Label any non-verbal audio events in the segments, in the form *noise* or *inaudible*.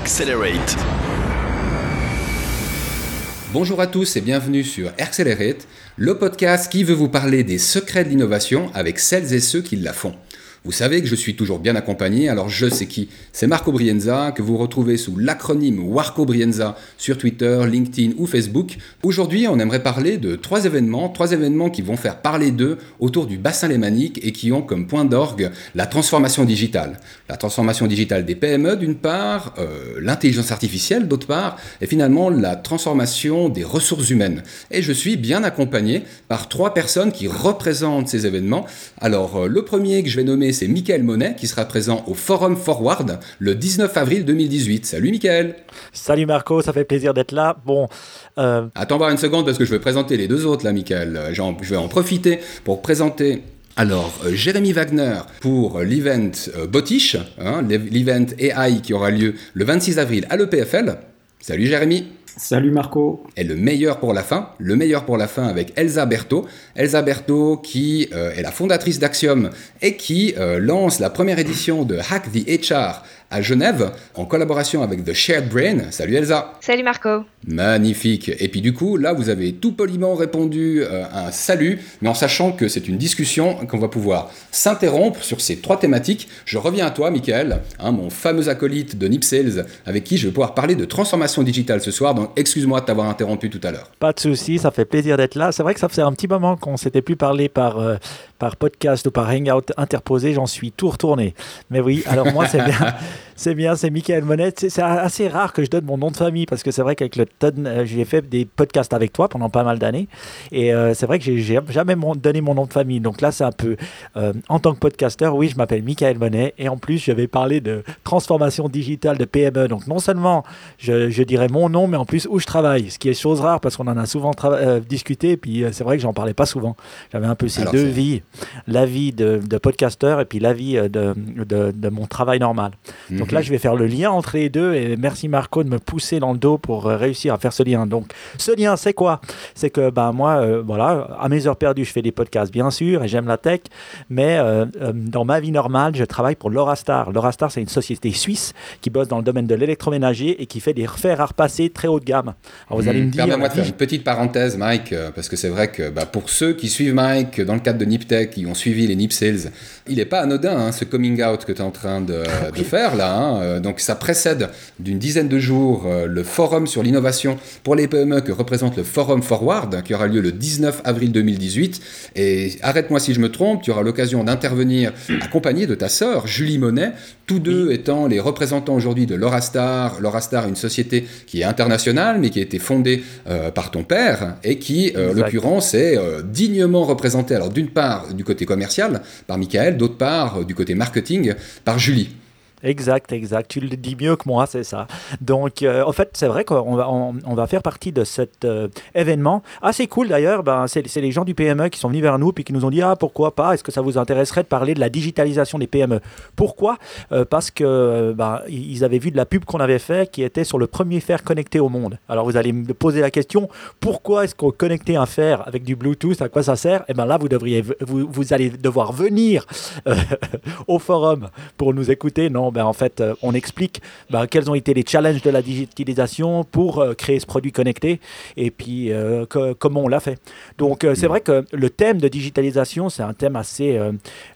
Accelerate. Bonjour à tous et bienvenue sur Accelerate, le podcast qui veut vous parler des secrets de l'innovation avec celles et ceux qui la font. Vous savez que je suis toujours bien accompagné, alors je sais qui C'est Marco Brienza, que vous retrouvez sous l'acronyme Warco Brienza sur Twitter, LinkedIn ou Facebook. Aujourd'hui, on aimerait parler de trois événements, trois événements qui vont faire parler d'eux autour du bassin lémanique et qui ont comme point d'orgue la transformation digitale. La transformation digitale des PME d'une part, euh, l'intelligence artificielle d'autre part, et finalement la transformation des ressources humaines. Et je suis bien accompagné par trois personnes qui représentent ces événements. Alors, euh, le premier que je vais nommer c'est Michael Monet qui sera présent au Forum Forward le 19 avril 2018. Salut Michael Salut Marco, ça fait plaisir d'être là. Bon. Euh... Attends voir une seconde parce que je vais présenter les deux autres là, Michael. Je vais en profiter pour présenter alors, euh, Jérémy Wagner pour l'event euh, Botiche, hein, l'event AI qui aura lieu le 26 avril à l'EPFL. Salut Jérémy Salut Marco. Et le meilleur pour la fin, le meilleur pour la fin avec Elsa Berthaud. Elsa Berthaud qui euh, est la fondatrice d'Axiom et qui euh, lance la première édition de Hack the HR à Genève en collaboration avec The Shared Brain. Salut Elsa. Salut Marco. Magnifique. Et puis du coup, là, vous avez tout poliment répondu euh, un salut, mais en sachant que c'est une discussion qu'on va pouvoir s'interrompre sur ces trois thématiques. Je reviens à toi, Michael, hein, mon fameux acolyte de Nip Sales, avec qui je vais pouvoir parler de transformation digitale ce soir. Donc, excuse-moi de t'avoir interrompu tout à l'heure. Pas de souci, ça fait plaisir d'être là. C'est vrai que ça faisait un petit moment qu'on s'était plus parlé par, euh, par podcast ou par hangout interposé. J'en suis tout retourné. Mais oui, alors moi, c'est bien. *laughs* C'est bien, c'est Michael Monet. C'est assez rare que je donne mon nom de famille parce que c'est vrai qu'avec le TON, euh, j'ai fait des podcasts avec toi pendant pas mal d'années. Et euh, c'est vrai que j'ai jamais donné mon nom de famille. Donc là, c'est un peu. Euh, en tant que podcasteur, oui, je m'appelle Michael Monet. Et en plus, je vais parler de transformation digitale de PME. Donc non seulement je, je dirais mon nom, mais en plus où je travaille. Ce qui est chose rare parce qu'on en a souvent discuté. Et puis c'est vrai que j'en parlais pas souvent. J'avais un peu ces deux vies la vie de, de podcasteur et puis la vie de, de, de mon travail normal. Donc donc là, je vais faire le lien entre les deux et merci Marco de me pousser dans le dos pour euh, réussir à faire ce lien. Donc, ce lien, c'est quoi? C'est que ben, moi, euh, voilà, à mes heures perdues, je fais des podcasts, bien sûr, et j'aime la tech, mais euh, dans ma vie normale, je travaille pour Laurastar. Laurastar, c'est une société suisse qui bosse dans le domaine de l'électroménager et qui fait des fers à repasser très haut de gamme. Alors, vous allez me dire. Permets-moi de faire une petite parenthèse, Mike, parce que c'est vrai que bah, pour ceux qui suivent Mike dans le cadre de Qui ont suivi les Nip Sales, il n'est pas anodin, hein, ce coming out que tu es en train de, de faire là. Hein, euh, donc ça précède d'une dizaine de jours euh, le forum sur l'innovation pour les PME que représente le Forum Forward, qui aura lieu le 19 avril 2018. Et arrête-moi si je me trompe, tu auras l'occasion d'intervenir accompagné de ta sœur, Julie Monet, tous deux étant les représentants aujourd'hui de Laurastar. Laurastar, une société qui est internationale, mais qui a été fondée euh, par ton père et qui, en l'occurrence, est dignement représentée, alors d'une part du côté commercial par Michael, d'autre part du côté marketing par Julie. Exact, exact. Tu le dis mieux que moi, c'est ça. Donc, euh, en fait, c'est vrai qu'on va, faire partie de cet euh, événement. Assez cool d'ailleurs, ben, c'est les gens du PME qui sont venus vers nous et qui nous ont dit Ah, pourquoi pas? Est-ce que ça vous intéresserait de parler de la digitalisation des PME Pourquoi? Euh, Parce que ben, ils avaient vu de la pub qu'on avait fait qui était sur le premier fer connecté au monde. Alors, vous allez me poser la question Pourquoi est-ce qu'on connectait un fer avec du Bluetooth? À quoi ça sert? Et eh bien là, vous, devriez, vous allez devoir venir *laughs* au forum pour nous écouter. Non ben, en fait, euh, on explique ben, quels ont été les challenges de la digitalisation pour euh, créer ce produit connecté et puis euh, comment on l'a fait. Donc, c'est vrai que le thème de digitalisation, c'est un thème assez,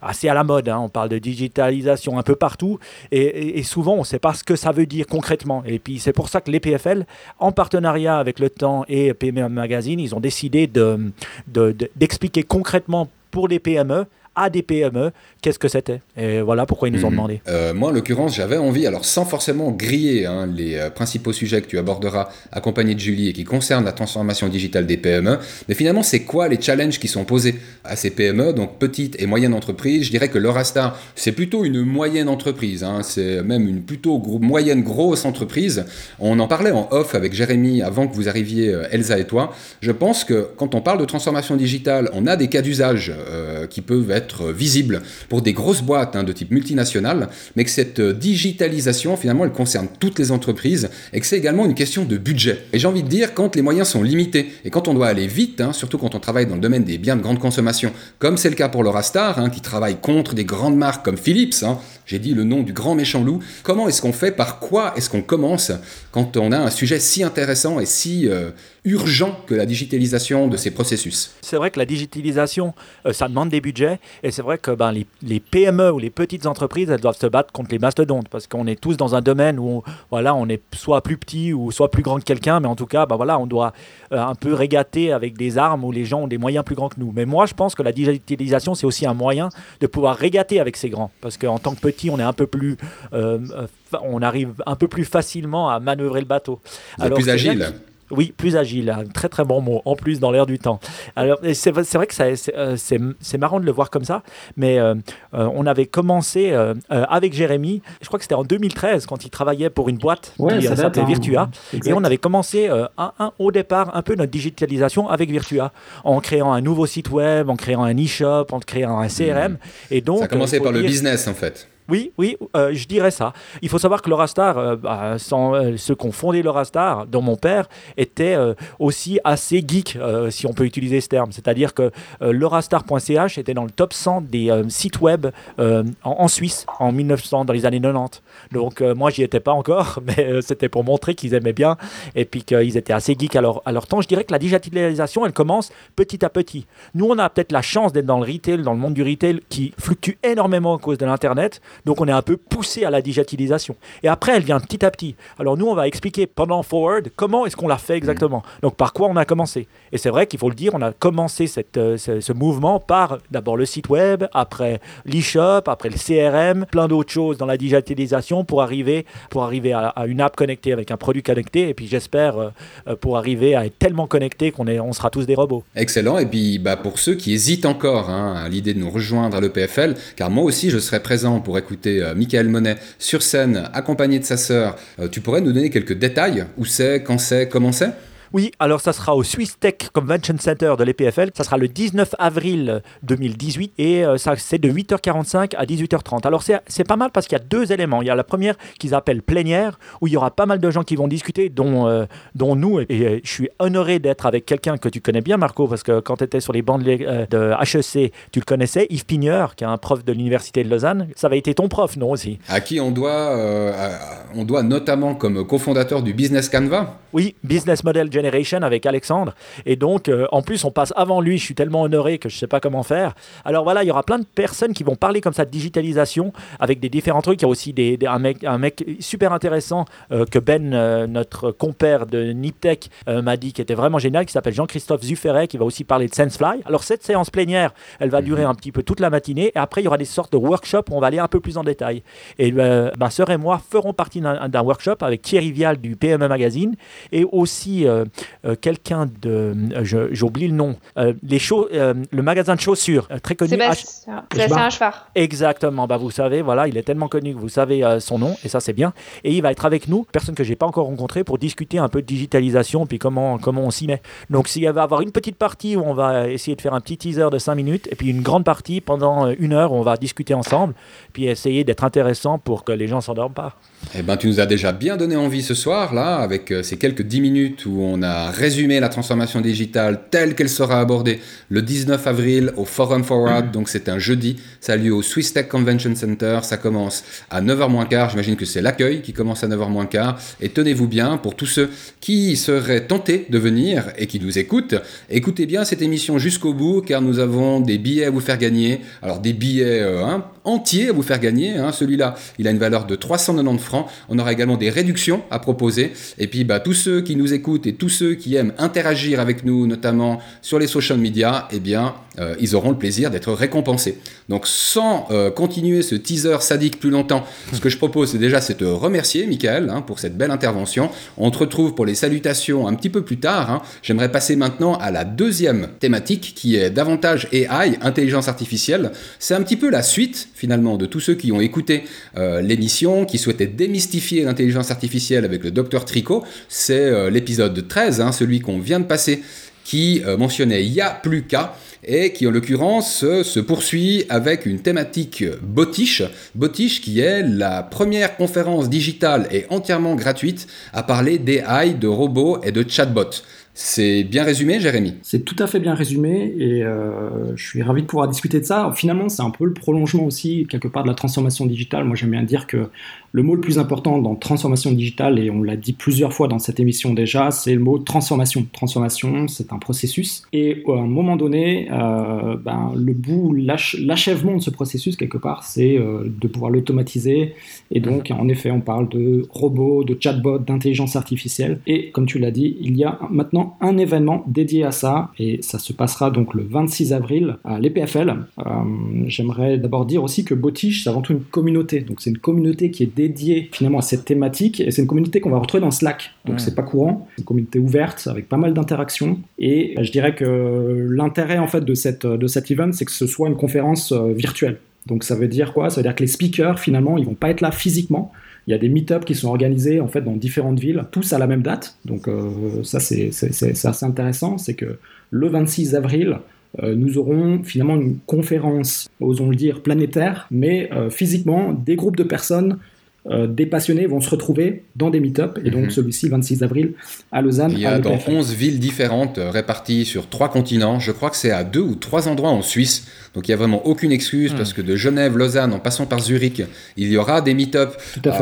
assez à la mode. Hein. On parle de digitalisation un peu partout et, souvent, on ne sait pas ce que ça veut dire concrètement. Et puis, c'est pour ça que les PFL, en partenariat avec Le Temps et PME Magazine, ils ont décidé d'expliquer de, concrètement pour les PME à des PME, qu'est-ce que c'était? Et voilà pourquoi ils nous ont mhm. demandé. Euh, moi, en l'occurrence, j'avais envie, alors sans forcément griller hein, les euh, principaux sujets que tu aborderas accompagné de Julie et qui concernent la transformation digitale des PME, mais finalement, c'est quoi les challenges qui sont posés à ces PME, donc petites et moyennes entreprises Je dirais que l'Eurastar, c'est plutôt une moyenne entreprise, hein, c'est même une plutôt moyenne grosse entreprise. On en parlait en off avec Jérémy avant que vous arriviez, euh, Elsa et toi. Je pense que quand on parle de transformation digitale, on a des cas d'usage qui peuvent être visible pour des grosses boîtes hein, de type multinational, mais que cette digitalisation, finalement, elle concerne toutes les entreprises et que c'est également une question de budget. Et j'ai envie de dire, quand les moyens sont limités et quand on doit aller vite, hein, surtout quand on travaille dans le domaine des biens de grande consommation, comme c'est le cas pour l'Eurostar, hein, qui travaille contre des grandes marques comme Philips, j'ai dit le nom du grand méchant loup, comment est-ce qu'on fait, par quoi est-ce qu'on commence quand on a un sujet si intéressant et si euh, urgent que la digitalisation de ces processus C'est vrai que la digitalisation, euh, ça demande des budgets, et c'est vrai que ben, les, PME ou les petites entreprises, elles doivent se battre contre les mastodontes, parce qu'on est tous dans un domaine où on, voilà, on est soit plus petit ou soit plus grand que quelqu'un, mais en tout cas, ben, voilà, on doit euh, un peu régater avec des armes où les gens ont des moyens plus grands que nous. Mais moi, je pense que la digitalisation, c'est aussi un moyen de pouvoir régater avec ces grands, parce qu'en tant que petit, on est un peu plus... Euh, on arrive un peu plus facilement à manœuvrer le bateau. Alors, plus agile. Oui, plus agile, un très très bon mot, en plus dans l'air du temps. Alors c'est vrai que euh, c'est marrant de le voir comme ça, mais euh, euh, on avait commencé avec Jérémy, je crois que c'était en 2013 quand il travaillait pour une boîte qui s'appelait hein. Virtua, et on avait commencé un, au départ un peu notre digitalisation avec Virtua, en créant un nouveau site web, en créant un e-shop, en créant un CRM. Et donc, ça a commencé par le business en fait. Oui, oui, euh, je dirais ça. Il faut savoir que l'Eurostar, euh, bah, sans, euh, ceux fondé l'Eurostar, dont mon père, était aussi assez geek, si on peut utiliser ce terme. C'est-à-dire que l'Eurostar.ch était dans le top 100 des sites web en, Suisse en 1900, dans les années 90. Donc moi, j'y étais pas encore, *laughs* mais c'était pour montrer qu'ils aimaient bien et puis qu'ils étaient assez geeks à leur, à leur temps. Je dirais que la digitalisation, elle commence petit à petit. Nous, on a peut-être la chance d'être dans le retail, dans le monde du retail qui fluctue énormément à cause de l'Internet. Donc on est un peu poussé à la digitalisation. Et après, elle vient petit à petit. Alors nous, on va expliquer pendant Forward comment est-ce qu'on l'a fait exactement. Mmh. Donc par quoi on a commencé. Et c'est vrai qu'il faut le dire, on a commencé cette, euh, ce, mouvement par d'abord le site web, après l'e-shop, après le CRM, plein d'autres choses dans la digitalisation pour arriver, pour arriver à, une app connectée avec un produit connecté. Et puis j'espère euh, euh, pour arriver à être tellement connecté qu'on on sera tous des robots. Excellent. Et puis bah, pour ceux qui hésitent encore hein, à l'idée de nous rejoindre à l'EPFL, car moi aussi je serai présent pour écouter euh, Michael Monet sur scène, accompagné de sa sœur. Euh, tu pourrais nous donner quelques détails? Où c'est, quand c'est, comment c'est? Oui, alors ça sera au Swiss Tech Convention Center de l'EPFL. Ça sera le 19 avril 2018 et euh, ça c'est de 8h45 à 18h30. Alors c'est pas mal parce qu'il y a deux éléments. Il y a la première qu'ils appellent plénière où il y aura pas mal de gens qui vont discuter, dont, euh, dont nous. Et, euh, je suis honoré d'être avec quelqu'un que tu connais bien, Marco, parce que quand tu étais sur les bancs de, HEC, tu le connaissais, Yves Pigneur, qui est un prof de l'Université de Lausanne. Ça avait été ton prof, non aussi? À qui on doit, on doit notamment comme cofondateur du Business Canva Oui, Business Model Generation avec Alexandre. Et donc, euh, en plus, on passe avant lui. Je suis tellement honoré que je ne sais pas comment faire. Alors voilà, il y aura plein de personnes qui vont parler comme ça de digitalisation avec des différents trucs. Il y a aussi des, un, mec, un mec super intéressant euh, que Ben, euh, notre compère de Niptech, m'a dit qui était vraiment génial, qui s'appelle Jean-Christophe Zufferet, qui va aussi parler de SenseFly. Alors cette séance plénière, elle va durer un petit peu toute la matinée. Et après, il y aura des sortes de workshops où on va aller un peu plus en détail. Et ma sœur et moi ferons partie d'un workshop avec Thierry Vial du PME Magazine et aussi euh, quelqu'un de, euh, j'oublie le nom, euh, les le magasin de chaussures très connu. Sébastien, Sébastien Exactement. Bah vous savez, voilà, il est tellement connu que vous savez son nom et ça c'est bien. Et il va être avec nous, personne que j'ai pas encore rencontré, pour discuter un peu de digitalisation puis comment comment on s'y met. Donc s'il va y avoir une petite partie où on va essayer de faire un petit teaser de 5 minutes et puis une grande partie pendant une heure où on va discuter ensemble puis essayer d'être intéressant pour que les gens s'endorment pas. Eh ben tu nous as déjà bien donné envie ce soir là avec ces quelques 10 minutes où on a résumé la transformation digitale telle qu'elle sera abordée le 19 avril au Forum Forward. Donc c'est un jeudi. Ça a lieu au Swiss Tech Convention Center. Ça commence à 9h moins quart. J'imagine que c'est l'accueil qui commence à 9h moins quart. Et tenez-vous bien, pour tous ceux qui seraient tentés de venir et qui nous écoutent, écoutez bien cette émission jusqu'au bout car nous avons des billets à vous faire gagner. Alors des billets euh, hein, entiers à vous faire gagner. Hein. Celui-là, il a une valeur de 390 francs. On aura également des réductions à proposer. Et puis bah, tous ceux qui nous écoutent et tous ceux qui aiment interagir avec nous, notamment sur les social media, eh bien, euh, ils auront le plaisir d'être récompensés. Donc, sans euh, continuer ce teaser sadique plus longtemps, ce que je propose, c'est déjà de te remercier, Michael, hein, pour cette belle intervention. On te retrouve pour les salutations un petit peu plus tard. Hein. J'aimerais passer maintenant à la deuxième thématique, qui est davantage AI, intelligence artificielle. C'est un petit peu la suite, finalement, de tous ceux qui ont écouté euh, l'émission, qui souhaitaient démystifier l'intelligence artificielle avec le docteur Tricot. C'est l'épisode 13, hein, celui qu'on vient de passer qui mentionnait Il a plus qu'à et qui en l'occurrence se poursuit avec une thématique Botiche, Botiche qui est la première conférence digitale et entièrement gratuite à parler d'AI, de robots et de chatbots. C'est bien résumé, Jérémy? C'est tout à fait bien résumé et euh, je suis ravi de pouvoir discuter de ça. Finalement, c'est un peu le prolongement aussi, quelque part, de la transformation digitale. Moi, j'aime bien dire que le mot le plus important dans transformation digitale, et on l'a dit plusieurs fois dans cette émission déjà, c'est le mot transformation. Transformation, c'est un processus. Et à un moment donné, euh, ben, le bout, l'achèvement de ce processus, quelque part, c'est euh, de pouvoir l'automatiser. Et donc, en effet, on parle de robots, de chatbots, d'intelligence artificielle. Et comme tu l'as dit, il y a maintenant un événement dédié à ça, et ça se passera donc le 26 avril à l'EPFL. Euh, j'aimerais d'abord dire aussi que Botiche, c'est avant tout une communauté. Donc, c'est une communauté qui est dédié finalement à cette thématique. Et c'est une communauté qu'on va retrouver dans Slack. Donc c'est pas courant. C'est une communauté ouverte avec pas mal d'interactions. Et euh, je dirais que l'intérêt en fait de cette de cet event, c'est que ce soit une conférence euh, virtuelle. Donc ça veut dire quoi? Ça veut dire que les speakers finalement ils vont pas être là physiquement. Il y a des meet-ups qui sont organisés en fait dans différentes villes, tous à la même date. Donc euh, ça c'est assez intéressant, c'est que le 26 avril, nous aurons finalement une conférence, osons le dire, planétaire, mais physiquement des groupes de personnes euh, des passionnés vont se retrouver dans des meet-up. Et donc, mhm. celui-ci, 26 avril, à Lausanne. Il y a dans 11 villes différentes euh, réparties sur trois continents. Je crois que c'est à deux ou trois endroits en Suisse. Donc, il n'y a vraiment aucune excuse mhm. parce que de Genève, Lausanne, en passant par Zurich, il y aura des meet-up.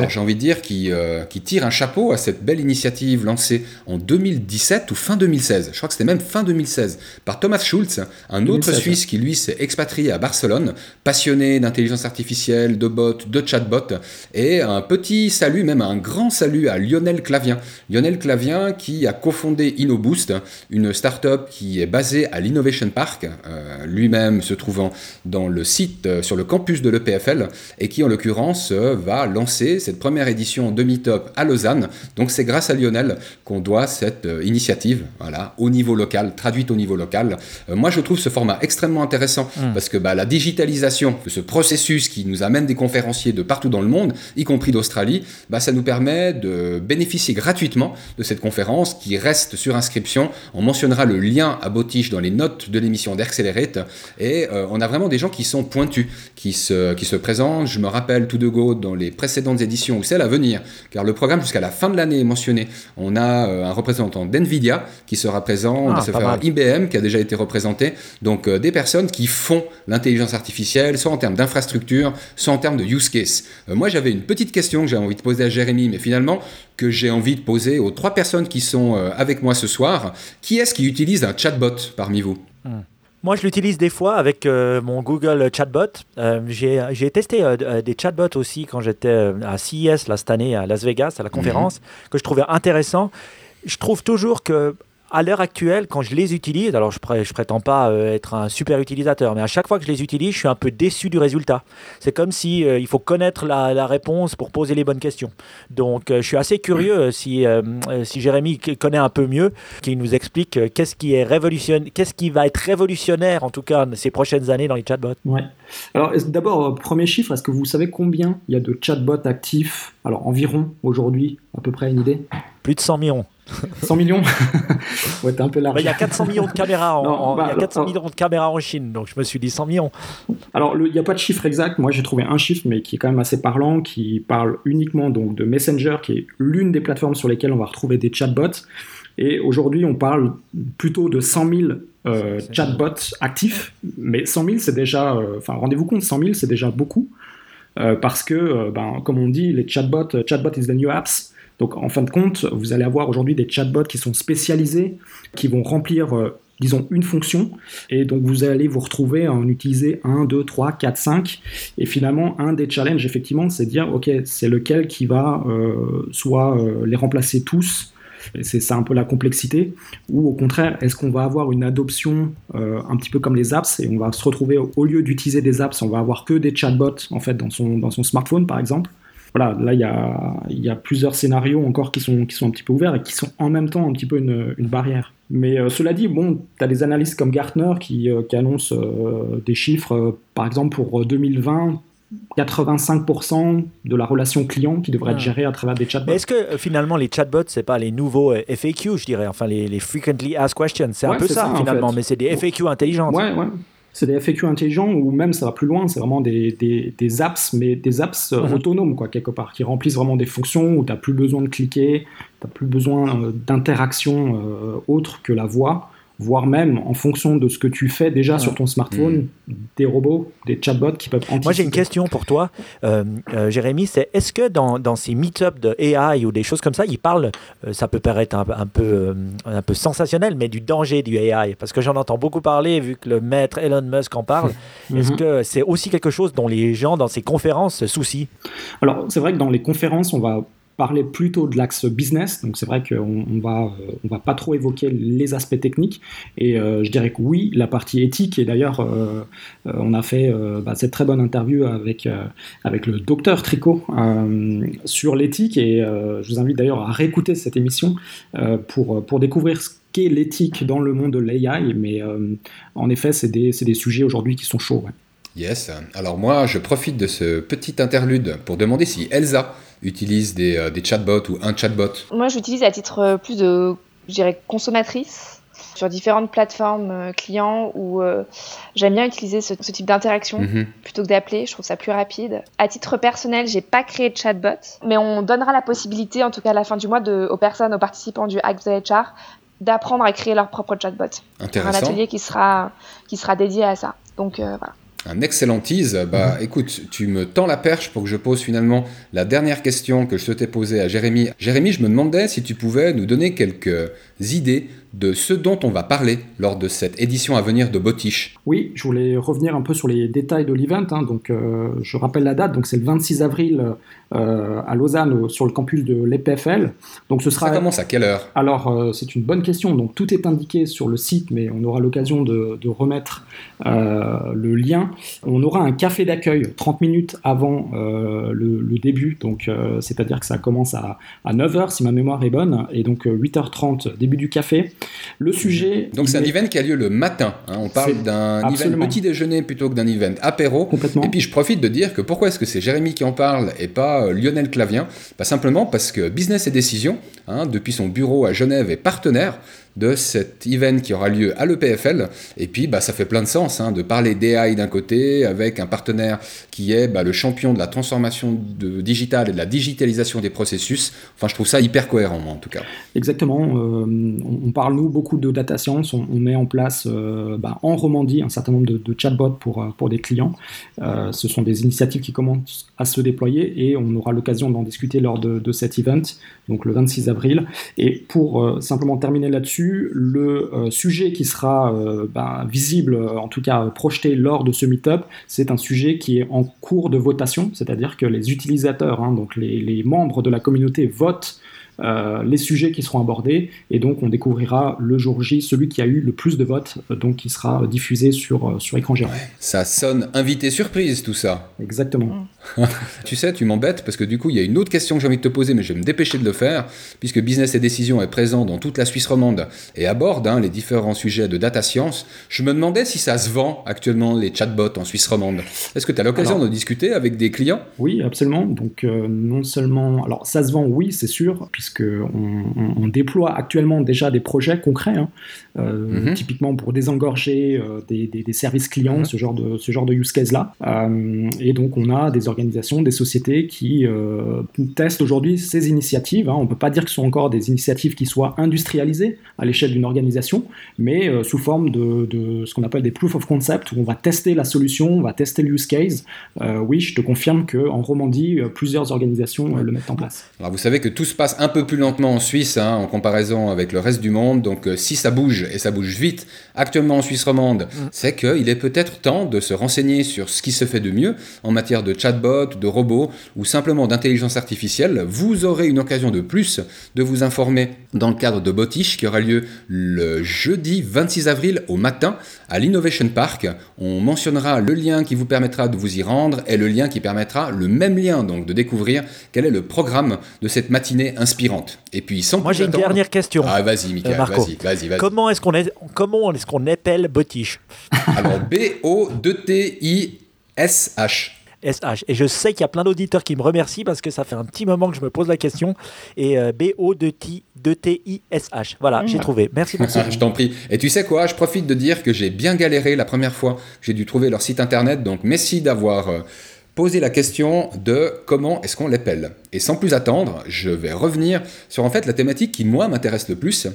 J'ai envie de dire qui, euh, qui tirent un chapeau à cette belle initiative lancée en 2017 ou fin 2016. Je crois que c'était même fin 2016 par Thomas Schulz, un autre Suisse qui lui s'est expatrié à Barcelone, passionné d'intelligence artificielle, de bots, de chatbots et un petit salut, même un grand salut à Lionel Clavien. Lionel Clavien qui a cofondé InnoBoost, une start-up qui est basée à l'Innovation Park, euh, lui-même se trouvant dans le site, euh, sur le campus de l'EPFL, et qui en l'occurrence euh, va lancer cette première édition de Meetup à Lausanne. Donc c'est grâce à Lionel qu'on doit cette initiative, voilà, au niveau local, traduite au niveau local. moi je trouve ce format extrêmement intéressant hmm. parce que bah, la digitalisation de ce processus qui nous amène des conférenciers de partout dans le monde, y compris prix d'Australie, bah, ça nous permet de bénéficier gratuitement de cette conférence qui reste sur inscription. On mentionnera le lien à Botiche dans les notes de l'émission d'Accelerate et euh, on a vraiment des gens qui sont pointus, qui se, qui se présentent. Je me rappelle tout de go dans les précédentes éditions ou celles à venir, car le programme jusqu'à la fin de l'année est mentionné. On a euh, un représentant d'NVIDIA qui sera présent, on ah, va IBM qui a déjà été représenté, donc euh, des personnes qui font l'intelligence artificielle, soit en termes d'infrastructure, soit en termes de use case. moi j'avais une petite question que j'ai envie de poser à Jérémy, mais finalement que j'ai envie de poser aux trois personnes qui sont euh, avec moi ce soir. Qui est-ce qui utilise un chatbot parmi vous? Hmm. Moi, je l'utilise des fois avec euh, mon Google Chatbot. Euh, j'ai testé des chatbots aussi quand j'étais à CES là, cette année à Las Vegas, à la conférence, mhm. que je trouvais intéressant. Je trouve toujours que à l'heure actuelle, quand je les utilise, alors je, ne prétends pas euh, être un super utilisateur, mais à chaque fois que je les utilise, je suis un peu déçu du résultat. C'est comme si euh, il faut connaître la, réponse pour poser les bonnes questions. Donc, euh, je suis assez curieux si, si Jérémy connaît un peu mieux, qu'il nous explique qu'est-ce qui est révolutionnaire, qu'est-ce qui va être révolutionnaire en tout cas ces prochaines années dans les chatbots. Ouais. Alors d'abord, premier chiffre, est-ce que vous savez combien il y a de chatbots actifs Alors environ aujourd'hui, à peu près une idée Plus de 100 millions. 100 millions *laughs* Ouais, un peu large. Il y a 400 millions de caméras en, bah, millions de caméras en Chine, donc je me suis dit 100 millions. Alors, il n'y a pas de chiffre exact. Moi, j'ai trouvé un chiffre, mais qui est quand même assez parlant, qui parle uniquement donc, de Messenger, qui est l'une des plateformes sur lesquelles on va retrouver des chatbots. Et aujourd'hui, on parle plutôt de 100 000 euh, chatbots actifs. Mais 100 000, c'est déjà. Euh, enfin, rendez-vous compte, 100 000, c'est déjà beaucoup. Euh, parce que, ben, comme on dit, les chatbots, chatbot is the new apps. Donc en fin de compte, vous allez avoir aujourd'hui des chatbots qui sont spécialisés, qui vont remplir, euh, disons, une fonction. Et donc vous allez vous retrouver à en utiliser 1, 2, 3, 4, 5. Et finalement, un des challenges, effectivement, c'est de dire, OK, c'est lequel qui va euh, soit euh, les remplacer tous. C'est ça un peu la complexité. Ou au contraire, est-ce qu'on va avoir une adoption un petit peu comme les apps et on va se retrouver, au lieu d'utiliser des apps, on va avoir que des chatbots en fait dans son, dans son smartphone par exemple voilà, là, il y a, plusieurs scénarios encore qui sont, qui sont un petit peu ouverts et qui sont en même temps un petit peu une, barrière. Mais euh, cela dit, bon, tu as des analystes comme Gartner qui, euh, annoncent euh, des chiffres, par exemple pour 2020, 85% de la relation client qui devrait être ah. gérée à travers des chatbots. Est-ce que finalement les chatbots, c'est pas les nouveaux FAQ, je dirais, enfin les, frequently asked questions, c'est un peu ça, finalement, mais c'est des FAQ intelligents. Ouais, ouais. C'est des FAQ intelligents ou même ça va plus loin, c'est vraiment des, des, apps, mais des apps mhm. autonomes, quoi, quelque part, qui remplissent vraiment des fonctions où tu n'as plus besoin de cliquer, tu n'as plus besoin d'interaction autre que la voix voire même en fonction de ce que tu fais déjà sur ton smartphone, mm. des robots, des chatbots qui peuvent anticiper. Moi j'ai une question pour toi, euh, euh, Jérémy, c'est est-ce que dans, dans ces meet-ups de AI ou des choses comme ça, ils parlent, euh, ça peut paraître un, un peu, un peu sensationnel, mais du danger du AI Parce que j'en entends beaucoup parler, vu que le maître Elon Musk en parle. Est-ce mm-hmm. que c'est aussi quelque chose dont les gens dans ces conférences se soucient? Alors c'est vrai que dans les conférences, on va parler plutôt de l'axe business. Donc c'est vrai qu'on on va, euh, on va pas trop évoquer les aspects techniques. Et euh, je dirais que oui, la partie éthique. Et d'ailleurs, euh, on a fait bah, cette très bonne interview avec, avec le docteur Tricot sur l'éthique. Et je vous invite d'ailleurs à réécouter cette émission pour, pour découvrir ce qu'est l'éthique dans le monde de l'AI. Mais en effet, c'est des, des, sujets aujourd'hui qui sont chauds. Yes. Alors moi, je profite de ce petit interlude pour demander si Elsa utilise des, euh, des chatbots ou un chatbot Moi, j'utilise à titre euh, plus de, je dirais, consommatrice sur différentes plateformes euh, clients où j'aime bien utiliser ce, type d'interaction mhm. plutôt que d'appeler. Je trouve ça plus rapide. À titre personnel, j'ai pas créé de chatbot, mais on donnera la possibilité, en tout cas à la fin du mois, de, aux personnes, aux participants du Hack the HR, d'apprendre à créer leur propre chatbot. Intéressant. Un atelier qui sera, qui sera dédié à ça. Donc voilà un excellent tease. Bah, mhm. écoute, tu me tends la perche pour que je pose finalement la dernière question que je souhaitais poser à Jérémy. Jérémy, je me demandais si tu pouvais nous donner quelques idées de ce dont on va parler lors de cette édition à venir de Botiche. Oui, je voulais revenir un peu sur les détails de l'event. Hein. Donc, euh, je rappelle la date. Donc, c'est le 26 avril euh, à Lausanne, sur le campus de l'EPFL. Donc, ce sera. Ça commence à quelle heure? Alors, euh, c'est une bonne question. Donc, tout est indiqué sur le site, mais on aura l'occasion de, remettre le lien. On aura un café d'accueil 30 minutes avant le, début. Donc, c'est-à-dire que ça commence à, à 9h, si ma mémoire est bonne, et donc 8h30 début du café. Le sujet. Donc c'est un event qui a lieu le matin. Hein. On parle d'un event petit déjeuner plutôt que d'un event apéro. Complètement. Et puis je profite de dire que pourquoi est-ce que c'est Jérémy qui en parle et pas euh, Lionel Clavien? Bah, Simplement parce que Business et Décision, hein, depuis son bureau à Genève, est partenaire de cet event qui aura lieu à l'EPFL. Et puis, bah, ça fait plein de sens hein, de parler d'AI d'un côté avec un partenaire qui est bah, le champion de la transformation de digitale et de la digitalisation des processus. Enfin, je trouve ça hyper cohérent, moi, en tout cas. Exactement. Euh, on, parle, nous, beaucoup de data science. On, met en place euh, bah, en Romandie un certain nombre de, chatbots pour, euh, pour des clients. ce sont des initiatives qui commencent à se déployer et on aura l'occasion d'en discuter lors de, de, cet event, donc le 26 avril. Et pour simplement terminer là-dessus, le euh, sujet qui sera euh, ben, visible, en tout cas projeté lors de ce meet-up, c'est un sujet qui est en cours de votation, c'est-à-dire que les utilisateurs, hein, donc les, membres de la communauté votent euh, les sujets qui seront abordés, et donc on découvrira le jour J celui qui a eu le plus de votes, euh, donc qui sera diffusé sur, euh, sur écran géant. ça sonne invité surprise tout ça. Exactement. *laughs* tu sais, tu m'embêtes parce que du coup il y a une autre question que j'ai envie de te poser, mais je vais me dépêcher de le faire, puisque Business et Décision est présent dans toute la Suisse romande et aborde hein, les différents sujets de data science. Je me demandais si ça se vend actuellement les chatbots en Suisse romande. Est-ce que tu as l'occasion de discuter avec des clients? Oui, absolument. Donc non seulement, alors ça se vend, oui, c'est sûr, puisque qu'on on, déploie actuellement déjà des projets concrets, hein, euh, mhm. typiquement pour désengorger euh, des, services clients, mhm. ce, genre de, ce genre de use case-là. Euh, et donc on a des organisations, des sociétés qui testent aujourd'hui ces initiatives. Hein. On ne peut pas dire que ce sont encore des initiatives qui soient industrialisées à l'échelle d'une organisation, mais sous forme de, de ce qu'on appelle des proof of concept, où on va tester la solution, on va tester le use case. oui, je te confirme qu'en Romandie, plusieurs organisations le mettent en place. Alors vous savez que tout se passe un peu plus lentement en Suisse hein, en comparaison avec le reste du monde. Donc euh, si ça bouge et ça bouge vite actuellement en Suisse romande, mm. c'est qu'il est peut-être temps de se renseigner sur ce qui se fait de mieux en matière de chatbot, de robots ou simplement d'intelligence artificielle. Vous aurez une occasion de plus de vous informer dans le cadre de Botiche qui aura lieu le jeudi 26 avril au matin à l'Innovation Park. On mentionnera le lien qui vous permettra de vous y rendre et le lien qui permettra le même lien donc de découvrir quel est le programme de cette matinée inspirante et puis, sans Moi, j'ai une dernière question. Ah, vas-y, Michael, euh, vas-y, vas-y, vas Comment est-ce qu'on est, comment est-ce qu'on appelle Botiche *laughs* Alors, B-O-T-I-S-H. SH. Et je sais qu'il y a plein d'auditeurs qui me remercient parce que ça fait un petit moment que je me pose la question. Et euh, B-O-T-I-S-H. Voilà, j'ai mmh. trouvé. Merci beaucoup. *laughs* je t'en prie. Et tu sais quoi, je profite de dire que j'ai bien galéré la première fois. J'ai dû trouver leur site internet. Donc merci d'avoir. Euh, posé la question de comment est-ce qu'on l'épelle. Et sans plus attendre, je vais revenir sur en fait la thématique qui moi m'intéresse le plus,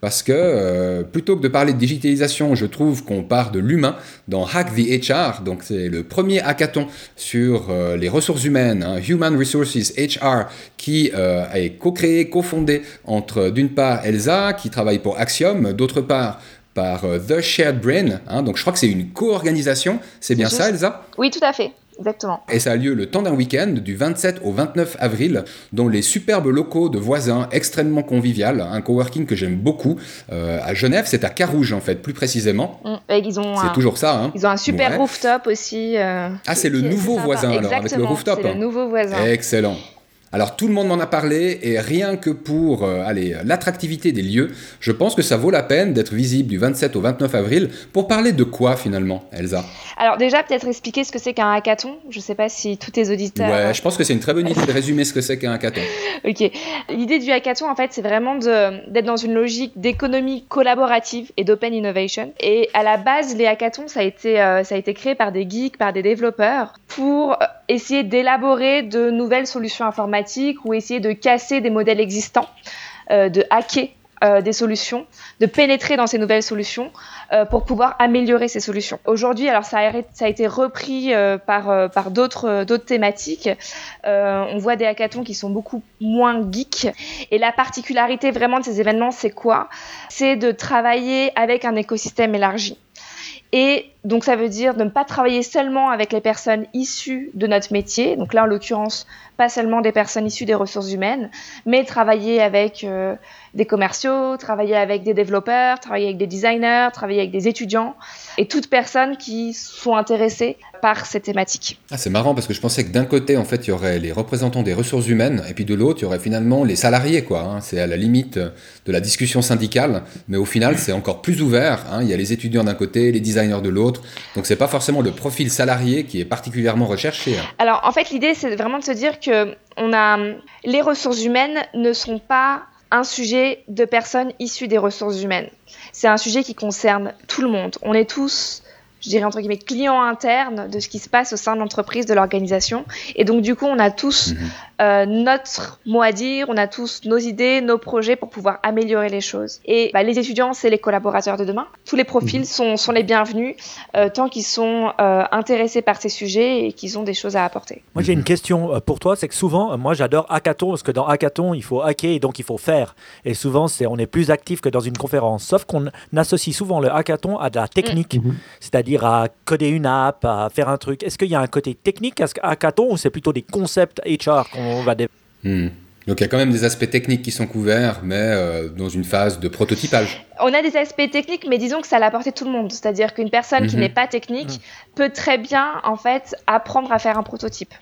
parce que euh, plutôt que de parler de digitalisation, je trouve qu'on part de l'humain dans Hack the HR, donc c'est le premier hackathon sur euh, les ressources humaines, hein, Human Resources HR, qui euh, est co-créé, co-fondé entre d'une part Elsa, qui travaille pour Axiom, d'autre part par The Shared Brain, hein, donc je crois que c'est une co-organisation, c'est bien ça Elsa? Oui, tout à fait. Exactement. Et ça a lieu le temps d'un week-end, du 27 au 29 avril, dans les superbes locaux de voisins, extrêmement convivial, un coworking que j'aime beaucoup. Euh, à Genève, c'est à Carouge en fait, plus précisément. Mm. c'est toujours ça. Hein. Ils ont un super rooftop aussi. Euh, ah, c'est le nouveau voisin alors, avec le rooftop. C'est le nouveau voisin. Excellent. Alors tout le monde m'en a parlé et rien que pour euh, l'attractivité des lieux, je pense que ça vaut la peine d'être visible du 27 au 29 avril pour parler de quoi finalement, Elsa? Alors déjà peut-être expliquer ce que c'est qu'un hackathon. Je ne sais pas si tous tes auditeurs. Ouais, je pense que c'est une très bonne idée de résumer ce que c'est qu'un hackathon. *laughs* ok. L'idée du hackathon en fait c'est vraiment d'être dans une logique d'économie collaborative et d'open innovation. Et à la base les hackathons ça a été euh, ça a été créé par des geeks, par des développeurs pour euh, essayer d'élaborer de nouvelles solutions informatiques ou essayer de casser des modèles existants, euh, de hacker euh, des solutions, de pénétrer dans ces nouvelles solutions euh, pour pouvoir améliorer ces solutions. Aujourd'hui, alors ça a, été repris par, par d'autres thématiques. on voit des hackathons qui sont beaucoup moins geeks. Et la particularité vraiment de ces événements, c'est quoi? C'est de travailler avec un écosystème élargi. Et donc ça veut dire de ne pas travailler seulement avec les personnes issues de notre métier, donc là en l'occurrence pas seulement des personnes issues des ressources humaines, mais travailler avec euh, des commerciaux, travailler avec des développeurs, travailler avec des designers, travailler avec des étudiants et toutes personnes qui sont intéressées par ces thématiques. Ah, c'est marrant parce que je pensais que d'un côté, en fait, il y aurait les représentants des ressources humaines et puis de l'autre, il y aurait finalement les salariés. Hein. C'est à la limite de la discussion syndicale, mais au final, c'est encore plus ouvert. Hein. Il y a les étudiants d'un côté, les designers de l'autre. Donc, c'est pas forcément le profil salarié qui est particulièrement recherché. Hein. Alors, en fait, l'idée, c'est vraiment de se dire que on a les ressources humaines ne sont pas un sujet de personnes issues des ressources humaines. C'est un sujet qui concerne tout le monde. On est tous je dirais entre guillemets, clients internes de ce qui se passe au sein de l'entreprise, de l'organisation. Et donc, du coup, on a tous mhm. Euh, notre mot à dire, on a tous nos idées, nos projets pour pouvoir améliorer les choses. Et bah, les étudiants, c'est les collaborateurs de demain. Tous les profils mhm. sont, sont, les bienvenus euh, tant qu'ils sont euh, intéressés par ces sujets et qu'ils ont des choses à apporter. Moi, j'ai une question pour toi, c'est que souvent, moi, j'adore hackathon parce que dans hackathon, il faut hacker et donc il faut faire. Et souvent, c'est on est plus actif que dans une conférence. Sauf qu'on associe souvent le hackathon à de la technique, mhm. c'est-à-dire à coder une app, à faire un truc Est-ce qu'il y a un côté technique à hackathon ou c'est plutôt des concepts HR qu'on va développer hmm. Donc il y a quand même des aspects techniques qui sont couverts, mais euh, dans une phase de prototypage. On a des aspects techniques, mais disons que ça la portée de tout le monde. C'est-à-dire qu'une personne qui mhm. n'est pas technique mhm. peut très bien en fait apprendre à faire un prototype.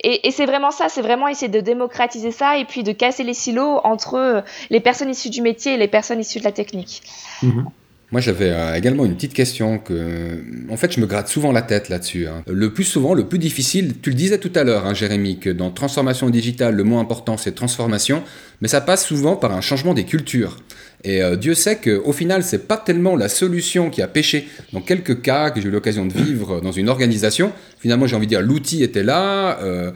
Et, c'est vraiment ça, c'est vraiment essayer de démocratiser ça et puis de casser les silos entre les personnes issues du métier et les personnes issues de la technique. Mhm. Moi, j'avais euh, également une petite question que, en fait, je me gratte souvent la tête là-dessus. Hein. Le plus souvent, le plus difficile, tu le disais tout à l'heure, hein, Jérémy, que dans transformation digitale, le mot important, c'est transformation, mais ça passe souvent par un changement des cultures. Et euh, Dieu sait qu'au final, c'est pas tellement la solution qui a pêché. Dans quelques cas que j'ai eu l'occasion de vivre dans une organisation, finalement, j'ai envie de dire, l'outil était là, euh,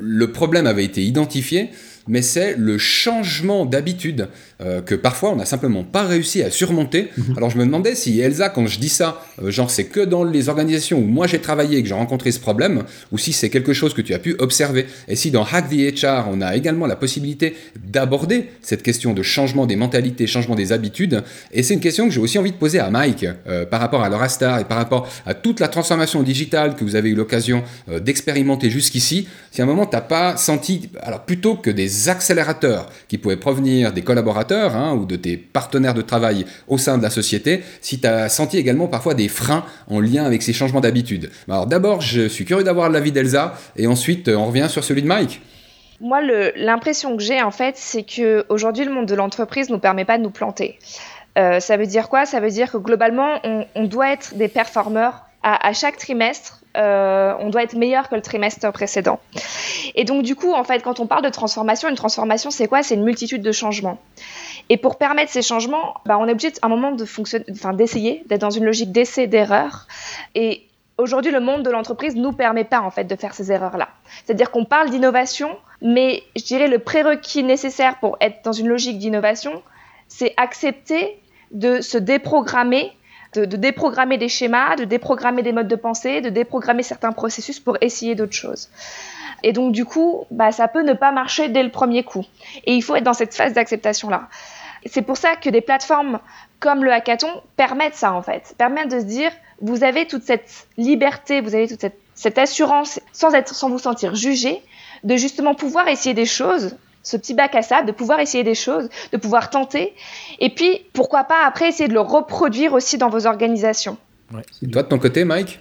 le problème avait été identifié, mais c'est le changement d'habitude euh, que parfois on n'a simplement pas réussi à surmonter. Mhm. Alors je me demandais si Elsa, quand je dis ça, euh, genre c'est que dans les organisations où moi j'ai travaillé et que j'ai rencontré ce problème, ou si c'est quelque chose que tu as pu observer. Et si dans Hack the HR, on a également la possibilité d'aborder cette question de changement des mentalités, changement des habitudes. Et c'est une question que j'ai aussi envie de poser à Mike euh, par rapport à l'Eurastar et par rapport à toute la transformation digitale que vous avez eu l'occasion d'expérimenter jusqu'ici. Si à un moment tu n'as pas senti, alors plutôt que des accélérateurs qui pouvaient provenir des collaborateurs, Hein, ou de tes partenaires de travail au sein de la société, si tu as senti également parfois des freins en lien avec ces changements d'habitude. Alors d'abord, je suis curieux d'avoir l'avis d'Elsa, et ensuite on revient sur celui de Mike. Moi, l'impression que j'ai en fait, c'est que aujourd'hui le monde de l'entreprise ne nous permet pas de nous planter. Euh, ça veut dire quoi? Ça veut dire que globalement, on, doit être des performeurs à, chaque trimestre euh, on doit être meilleur que le trimestre précédent. Et donc du coup, en fait, quand on parle de transformation, une transformation, c'est quoi? C'est une multitude de changements. Et pour permettre ces changements, bah, on est obligé à un moment de d'essayer, d'être dans une logique d'essai d'erreur. Et aujourd'hui, le monde de l'entreprise nous permet pas en fait de faire ces erreurs-là. C'est-à-dire qu'on parle d'innovation, mais je dirais le prérequis nécessaire pour être dans une logique d'innovation, c'est accepter de se déprogrammer de, déprogrammer des schémas, de déprogrammer des modes de pensée, de déprogrammer certains processus pour essayer d'autres choses. Et donc, du coup, bah, ça peut ne pas marcher dès le premier coup. Et il faut être dans cette phase d'acceptation-là. C'est pour ça que des plateformes comme le hackathon permettent ça, en fait. Permettent de se dire, vous avez toute cette liberté, vous avez toute cette, cette assurance, sans, être, sans vous sentir jugé, de justement pouvoir essayer des choses ce petit bac à sable, de pouvoir essayer des choses, de pouvoir tenter, et puis pourquoi pas après essayer de le reproduire aussi dans vos organisations. Toi de ton côté, Mike?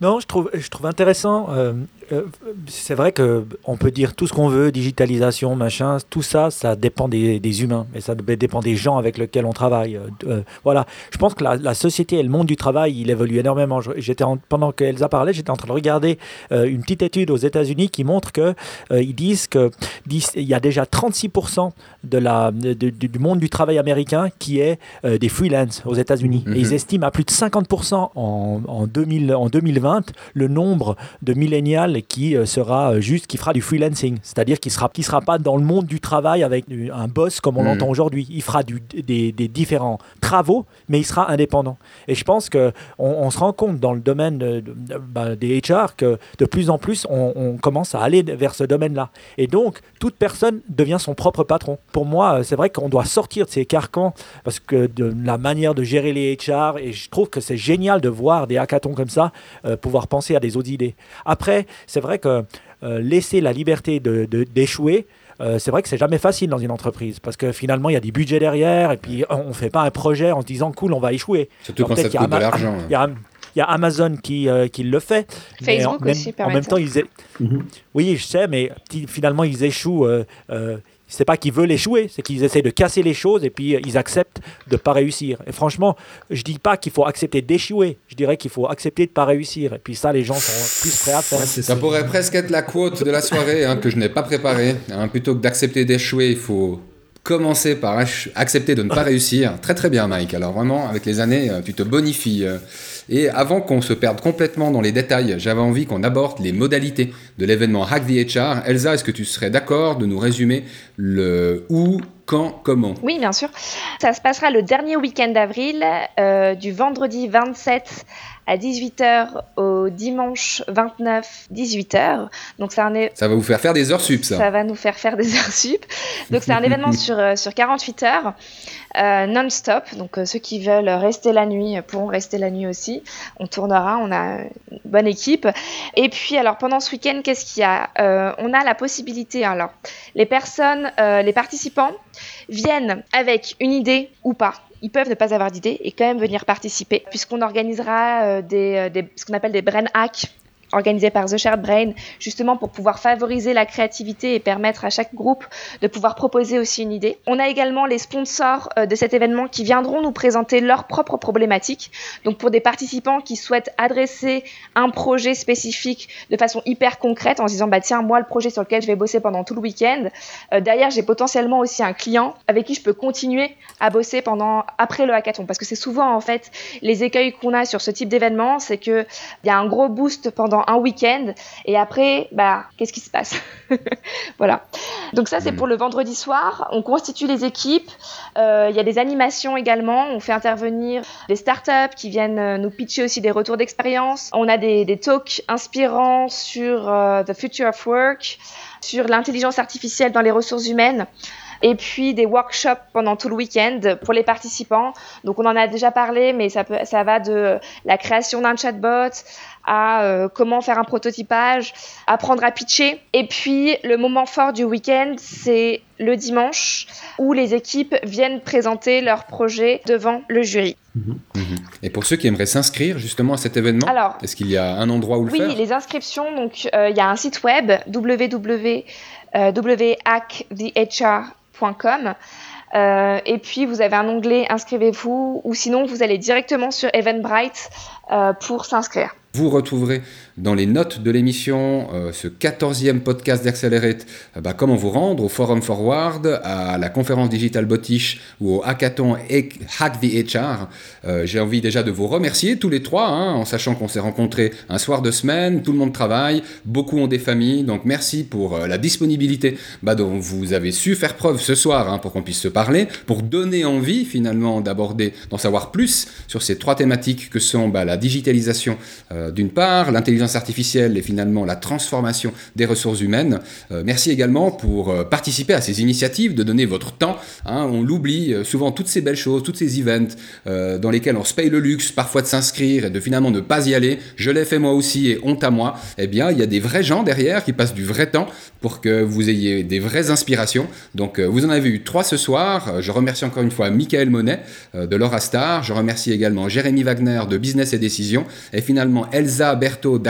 Non, je trouve, je trouve intéressant. Euh, euh, c'est vrai que on peut dire tout ce qu'on veut, digitalisation, machin, tout ça, ça dépend des, des, humains et ça dépend des gens avec lesquels on travaille. Euh, euh, voilà, je pense que la, la, société et le monde du travail, il évolue énormément. J'étais pendant qu'Elsa parlait, j'étais en train de regarder une petite étude aux États-Unis qui montre que ils disent que il y a déjà 36% de la du monde du travail américain qui est des freelance aux États-Unis et ils mhm. estiment à plus de 50% en, en, 2000, en 2020 le nombre de millénials qui euh, sera euh, juste, qui fera du freelancing, c'est-à-dire qui sera, qui sera pas dans le monde du travail avec un boss comme on hmm. l'entend aujourd'hui. Il fera du, des, différents travaux, mais il sera indépendant. Et je pense que on, se rend compte dans le domaine de, bah, des HR que de plus en plus on, commence à aller vers ce domaine-là. Et donc toute personne devient son propre patron. Pour moi, c'est vrai qu'on doit sortir de ces carcans parce que de la manière de gérer les HR, et je trouve que c'est génial de voir des hackathons comme ça, euh, pouvoir penser à des autres idées. Après, c'est vrai que euh, laisser la liberté d'échouer, de, euh, c'est vrai que c'est jamais facile dans une entreprise parce que finalement il y a des budgets derrière et puis on ne fait pas un projet en se disant cool on va échouer. Surtout quand ça coûte de l'argent. Il y a Amazon qui, euh, qui le fait. Facebook aussi, En même temps, ils. Mhm. Oui, je sais, mais finalement, ils échouent c'est pas qu'ils veulent échouer, c'est qu'ils essaient de casser les choses et puis euh, ils acceptent de pas réussir. Et franchement, je dis pas qu'il faut accepter d'échouer, je dirais qu'il faut accepter de pas réussir. Et puis ça, les gens sont plus prêts à faire. ça, pourrait presque être la quote de la soirée hein, que je n'ai pas préparée. Hein. plutôt que d'accepter d'échouer, il faut commencer par accepter de ne pas réussir. Très très bien, Mike. Alors vraiment, avec les années, euh, tu te bonifies. Euh. Et avant qu'on se perde complètement dans les détails, j'avais envie qu'on aborde les modalités de l'événement Hack the HR. Elsa, est-ce que tu serais d'accord de nous résumer le où, quand, comment? Oui, bien sûr. Ça se passera le dernier week-end d'avril, euh, du vendredi 27 à 18h au dimanche 29, 18h. Donc ça, ça va vous faire faire des heures sup, ça. Ça va nous faire faire des heures sup. Donc c'est un événement *laughs* sur, euh, sur 48 heures, euh, non-stop. Donc euh, ceux qui veulent rester la nuit pourront rester la nuit aussi. On tournera, on a une bonne équipe. Et puis alors pendant ce week-end, qu'est-ce qu'il y a On a la possibilité, alors les personnes, les participants viennent avec une idée ou pas ils peuvent ne pas avoir d'idée et quand même venir participer, puisqu'on organisera euh, des, des, ce qu'on appelle des brain hacks organisé par The Shared Brain, justement pour pouvoir favoriser la créativité et permettre à chaque groupe de pouvoir proposer aussi une idée. On a également les sponsors euh, de cet événement qui viendront nous présenter leurs propres problématiques. Donc pour des participants qui souhaitent adresser un projet spécifique de façon hyper concrète en se disant bah tiens moi le projet sur lequel je vais bosser pendant tout le week-end, euh, derrière j'ai potentiellement aussi un client avec qui je peux continuer à bosser pendant après le hackathon parce que c'est souvent en fait les écueils qu'on a sur ce type d'événement, c'est que il y a un gros boost pendant un week-end et après, bah, qu'est-ce qui se passe *laughs* Voilà. Donc ça, c'est pour le vendredi soir. On constitue les équipes. Euh, il y a des animations également. On fait intervenir des startups qui viennent euh, nous pitcher aussi des retours d'expérience. On a des, des talks inspirants sur euh, the future of work, sur l'intelligence artificielle dans les ressources humaines et puis des workshops pendant tout le week-end pour les participants. Donc on en a déjà parlé, mais ça, peut, ça va de la création d'un chatbot à euh, comment faire un prototypage, apprendre à pitcher. Et puis le moment fort du week-end, c'est le dimanche où les équipes viennent présenter leur projet devant le jury. Mhm. Et pour ceux qui aimeraient s'inscrire justement à cet événement, est-ce qu'il y a un endroit où le faire? Oui, les inscriptions, donc euh, il y a un site web www.hackthehr.com euh, et puis vous avez un onglet inscrivez-vous ou sinon vous allez directement sur Eventbrite pour s'inscrire. Vous retrouverez dans les notes de l'émission euh, ce 14e podcast d'Accelerate, euh, bah, comment vous rendre au Forum Forward, à la conférence Digital Botiche ou au hackathon Hack the HR. Euh, j'ai envie déjà de vous remercier tous les trois, hein, en sachant qu'on s'est rencontrés un soir de semaine, tout le monde travaille, beaucoup ont des familles, donc merci pour la disponibilité bah, dont vous avez su faire preuve ce soir hein, pour qu'on puisse se parler, pour donner envie finalement d'aborder, d'en savoir plus sur ces trois thématiques que sont bah, la digitalisation d'une part, l'intelligence artificielle et finalement la transformation des ressources humaines. Euh, merci également pour euh, participer à ces initiatives, de donner votre temps. Hein. on l'oublie euh, souvent toutes ces belles choses, toutes ces events dans lesquels on se paye le luxe parfois de s'inscrire et de finalement ne pas y aller. Je l'ai fait moi aussi et honte à moi. Eh bien, il y a des vrais gens derrière qui passent du vrai temps pour que vous ayez des vraies inspirations. Donc, vous en avez eu trois ce soir. Je remercie encore une fois Michael Monet de Laura Star. Je remercie également Jérémy Wagner de Business et Et finalement Elsa Berthaud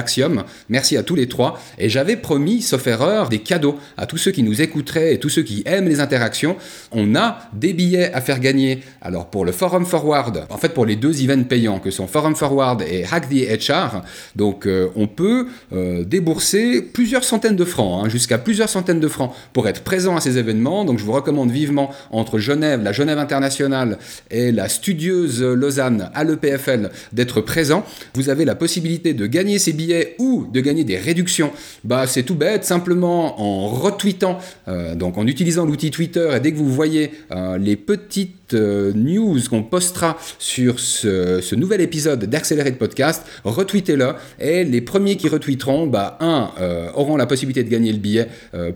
Merci à tous les trois. Et j'avais promis, sauf erreur, des cadeaux à tous ceux qui nous écouteraient et tous ceux qui aiment les interactions. On a des billets à faire gagner. Alors pour le Forum Forward, en fait pour les deux events payants que sont Forum Forward et Hack the HR, donc euh, on peut euh, débourser plusieurs centaines de francs, hein, jusqu'à plusieurs centaines de francs pour être présent à ces événements. Donc je vous recommande vivement entre Genève, la Genève internationale et la studieuse Lausanne à l'EPFL d'être présent. Vous avez la possibilité de gagner ces billets ou de gagner des réductions. Bah c'est tout bête, simplement en retweetant, euh, donc en utilisant l'outil Twitter et dès que vous voyez euh, les petites news qu'on postera sur ce, nouvel épisode d'Accelerate Podcast, retweetez-le. Et les premiers qui retweeteront, bah un, auront la possibilité de gagner le billet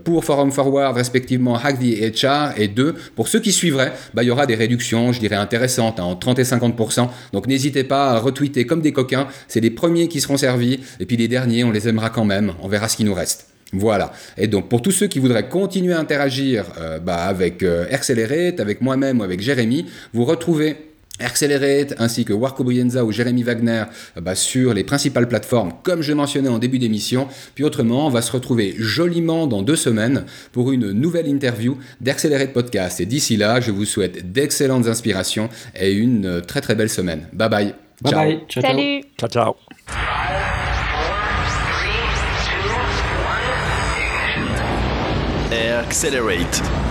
pour Forum Forward respectivement Hack the HR et deux, pour ceux qui suivraient, bah il y aura des réductions, je dirais intéressantes, hein, en 30 et 50%. Donc n'hésitez pas à retweeter comme des coquins, c'est les premiers qui seront servis. Et puis les derniers, on les aimera quand même, on verra ce qui nous reste. Voilà. Et donc pour tous ceux qui voudraient continuer à interagir euh, bah, avec euh, Accelerate, avec moi-même ou avec Jérémy, vous retrouvez Accelerate ainsi que Warco Brienza ou Jérémy Wagner euh, bah, sur les principales plateformes comme je mentionnais en début d'émission. Puis autrement, on va se retrouver joliment dans deux semaines pour une nouvelle interview d'Accelerate Podcast. Et d'ici là, je vous souhaite d'excellentes inspirations et une très très belle semaine. Bye bye. Bye bye. Ciao. Salut. Ciao ciao. Accelerate.